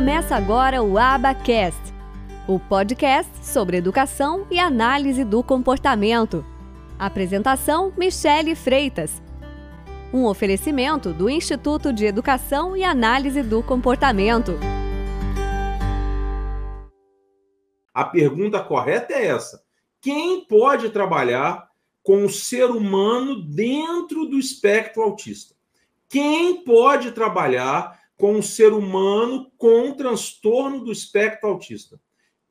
Começa agora o Abacast, o podcast sobre educação e análise do comportamento. Apresentação: Michele Freitas. Um oferecimento do Instituto de Educação e Análise do Comportamento. A pergunta correta é essa: quem pode trabalhar com o ser humano dentro do espectro autista? Quem pode trabalhar com o ser humano com transtorno do espectro autista?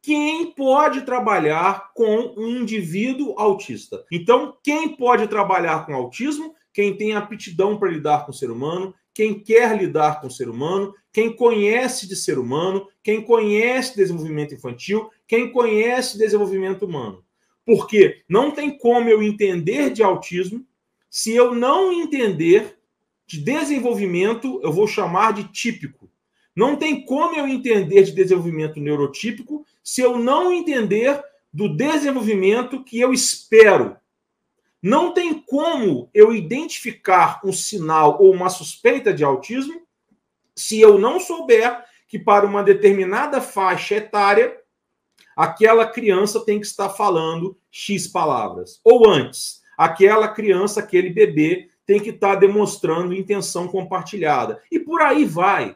Quem pode trabalhar com um indivíduo autista? Então, quem pode trabalhar com autismo? Quem tem aptidão para lidar com o ser humano, quem quer lidar com o ser humano, quem conhece de ser humano, quem conhece desenvolvimento infantil, quem conhece desenvolvimento humano. Porque não tem como eu entender de autismo se eu não entender de desenvolvimento, eu vou chamar de típico. Não tem como eu entender de desenvolvimento neurotípico se eu não entender do desenvolvimento que eu espero. Não tem como eu identificar um sinal ou uma suspeita de autismo se eu não souber que para uma determinada faixa etária aquela criança tem que estar falando X palavras. Ou antes, aquela criança, aquele bebê tem que estar tá demonstrando intenção compartilhada. E por aí vai.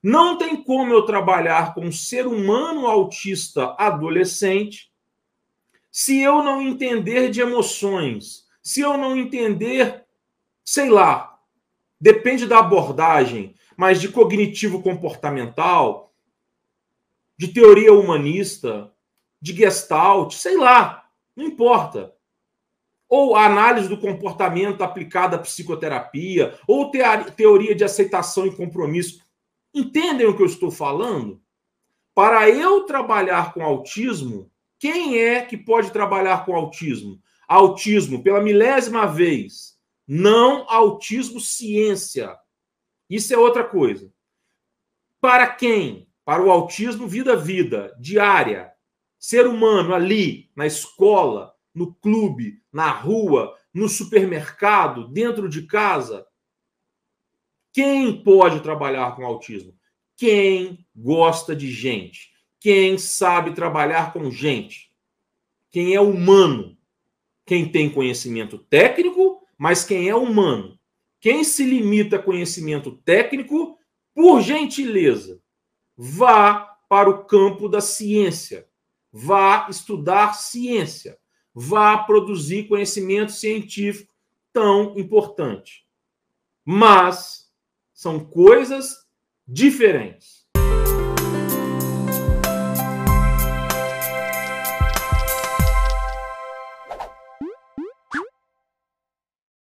Não tem como eu trabalhar com um ser humano autista adolescente se eu não entender de emoções, se eu não entender, sei lá, depende da abordagem, mas de cognitivo comportamental, de teoria humanista, de gestalt, sei lá, não importa ou a análise do comportamento aplicada à psicoterapia, ou teoria de aceitação e compromisso. Entendem o que eu estou falando? Para eu trabalhar com autismo, quem é que pode trabalhar com autismo? Autismo, pela milésima vez, não autismo ciência. Isso é outra coisa. Para quem? Para o autismo vida-vida, diária, ser humano ali, na escola, no clube, na rua, no supermercado, dentro de casa? Quem pode trabalhar com autismo? Quem gosta de gente. Quem sabe trabalhar com gente. Quem é humano. Quem tem conhecimento técnico, mas quem é humano. Quem se limita a conhecimento técnico, por gentileza, vá para o campo da ciência. Vá estudar ciência vá produzir conhecimento científico tão importante. Mas são coisas diferentes.